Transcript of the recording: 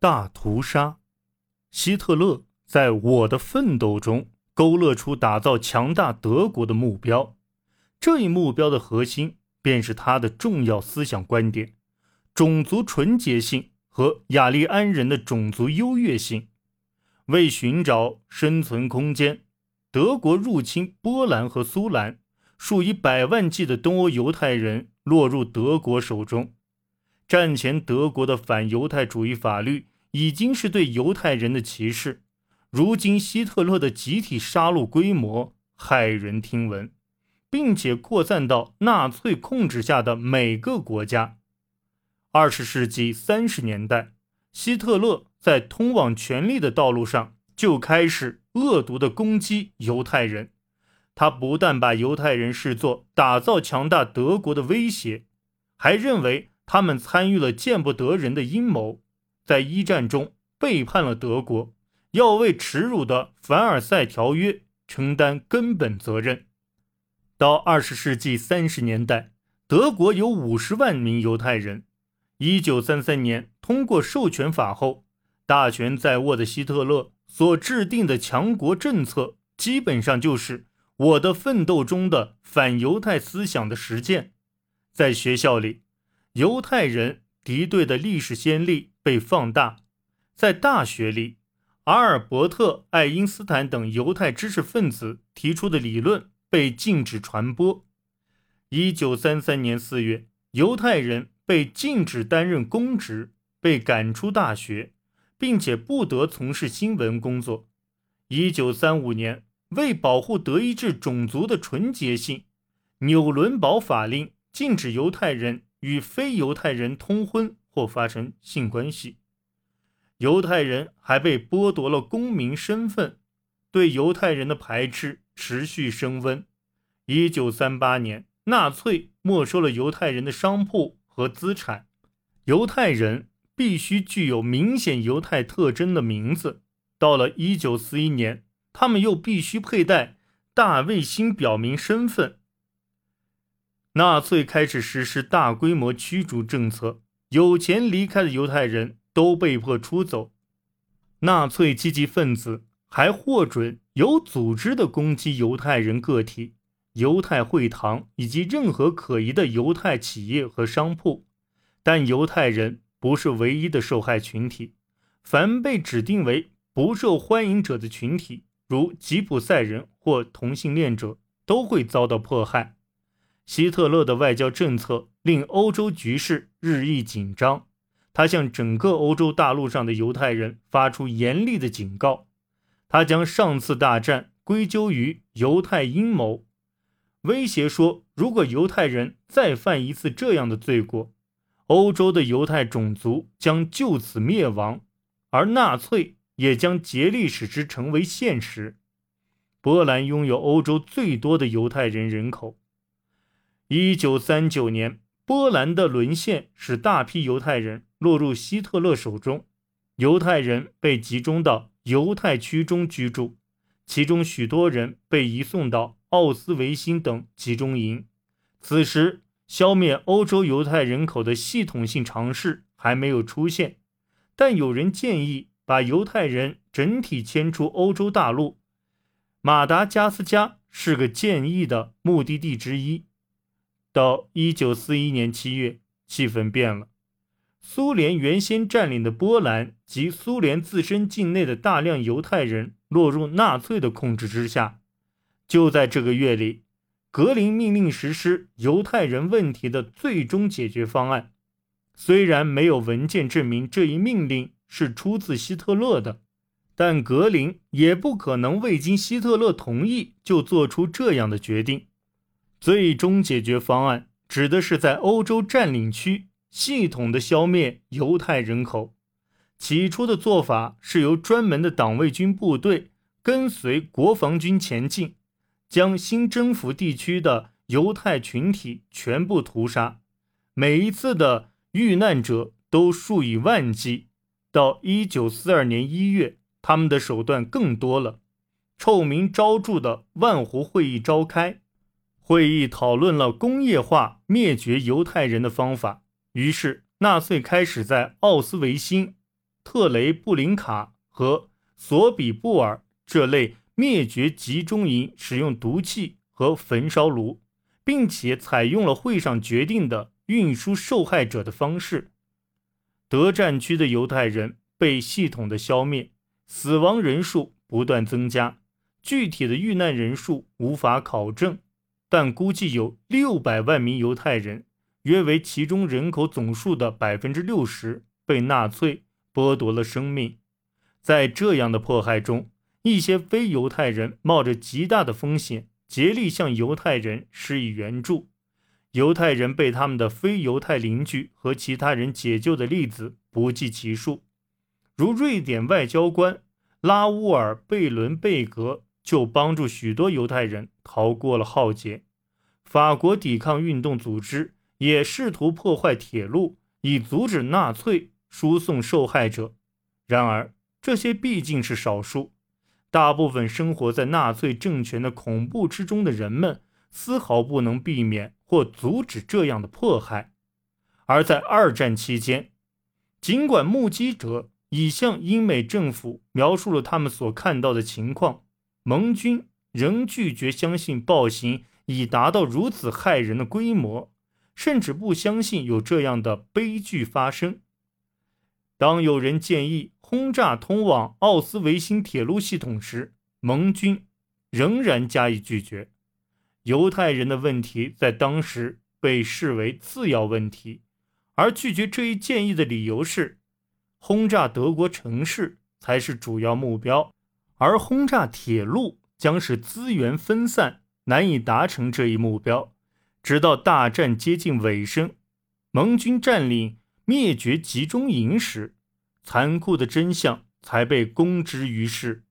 大屠杀。希特勒在我的奋斗中勾勒出打造强大德国的目标，这一目标的核心便是他的重要思想观点：种族纯洁性和雅利安人的种族优越性。为寻找生存空间，德国入侵波兰和苏兰，数以百万计的东欧犹太人落入德国手中。战前德国的反犹太主义法律已经是对犹太人的歧视，如今希特勒的集体杀戮规模骇人听闻，并且扩散到纳粹控制下的每个国家。二十世纪三十年代，希特勒。在通往权力的道路上，就开始恶毒地攻击犹太人。他不但把犹太人视作打造强大德国的威胁，还认为他们参与了见不得人的阴谋，在一战中背叛了德国，要为耻辱的凡尔赛条约承担根本责任。到二十世纪三十年代，德国有五十万名犹太人。一九三三年通过授权法后。大权在握的希特勒所制定的强国政策，基本上就是我的奋斗中的反犹太思想的实践。在学校里，犹太人敌对的历史先例被放大；在大学里，阿尔伯特·爱因斯坦等犹太知识分子提出的理论被禁止传播。一九三三年四月，犹太人被禁止担任公职，被赶出大学。并且不得从事新闻工作。一九三五年，为保护德意志种族的纯洁性，纽伦堡法令禁止犹太人与非犹太人通婚或发生性关系。犹太人还被剥夺了公民身份，对犹太人的排斥持续升温。一九三八年，纳粹没收了犹太人的商铺和资产，犹太人。必须具有明显犹太特征的名字。到了一九四一年，他们又必须佩戴大卫星表明身份。纳粹开始实施大规模驱逐政策，有钱离开的犹太人都被迫出走。纳粹积极分子还获准有组织地攻击犹太人个体、犹太会堂以及任何可疑的犹太企业和商铺，但犹太人。不是唯一的受害群体，凡被指定为不受欢迎者的群体，如吉普赛人或同性恋者，都会遭到迫害。希特勒的外交政策令欧洲局势日益紧张，他向整个欧洲大陆上的犹太人发出严厉的警告。他将上次大战归咎于犹太阴谋，威胁说，如果犹太人再犯一次这样的罪过。欧洲的犹太种族将就此灭亡，而纳粹也将竭力使之成为现实。波兰拥有欧洲最多的犹太人人口。一九三九年，波兰的沦陷使大批犹太人落入希特勒手中，犹太人被集中到犹太区中居住，其中许多人被移送到奥斯维辛等集中营。此时。消灭欧洲犹太人口的系统性尝试还没有出现，但有人建议把犹太人整体迁出欧洲大陆。马达加斯加是个建议的目的地之一。到1941年7月，气氛变了。苏联原先占领的波兰及苏联自身境内的大量犹太人落入纳粹的控制之下。就在这个月里。格林命令实施犹太人问题的最终解决方案，虽然没有文件证明这一命令是出自希特勒的，但格林也不可能未经希特勒同意就做出这样的决定。最终解决方案指的是在欧洲占领区系统的消灭犹太人口。起初的做法是由专门的党卫军部队跟随国防军前进。将新征服地区的犹太群体全部屠杀，每一次的遇难者都数以万计。到一九四二年一月，他们的手段更多了。臭名昭著的万湖会议召开，会议讨论了工业化灭绝犹太人的方法。于是，纳粹开始在奥斯维辛、特雷布林卡和索比布尔这类灭绝集中营使用毒气和焚烧炉，并且采用了会上决定的运输受害者的方式。德战区的犹太人被系统的消灭，死亡人数不断增加，具体的遇难人数无法考证，但估计有六百万名犹太人，约为其中人口总数的百分之六十，被纳粹剥夺了生命。在这样的迫害中，一些非犹太人冒着极大的风险，竭力向犹太人施以援助。犹太人被他们的非犹太邻居和其他人解救的例子不计其数，如瑞典外交官拉乌尔·贝伦贝格就帮助许多犹太人逃过了浩劫。法国抵抗运动组织也试图破坏铁路，以阻止纳粹输送受害者。然而，这些毕竟是少数，大部分生活在纳粹政权的恐怖之中的人们丝毫不能避免或阻止这样的迫害。而在二战期间，尽管目击者已向英美政府描述了他们所看到的情况，盟军仍拒绝相信暴行已达到如此骇人的规模，甚至不相信有这样的悲剧发生。当有人建议，轰炸通往奥斯维辛铁路系统时，盟军仍然加以拒绝。犹太人的问题在当时被视为次要问题，而拒绝这一建议的理由是，轰炸德国城市才是主要目标，而轰炸铁路将使资源分散，难以达成这一目标。直到大战接近尾声，盟军占领灭绝集中营时。残酷的真相才被公之于世。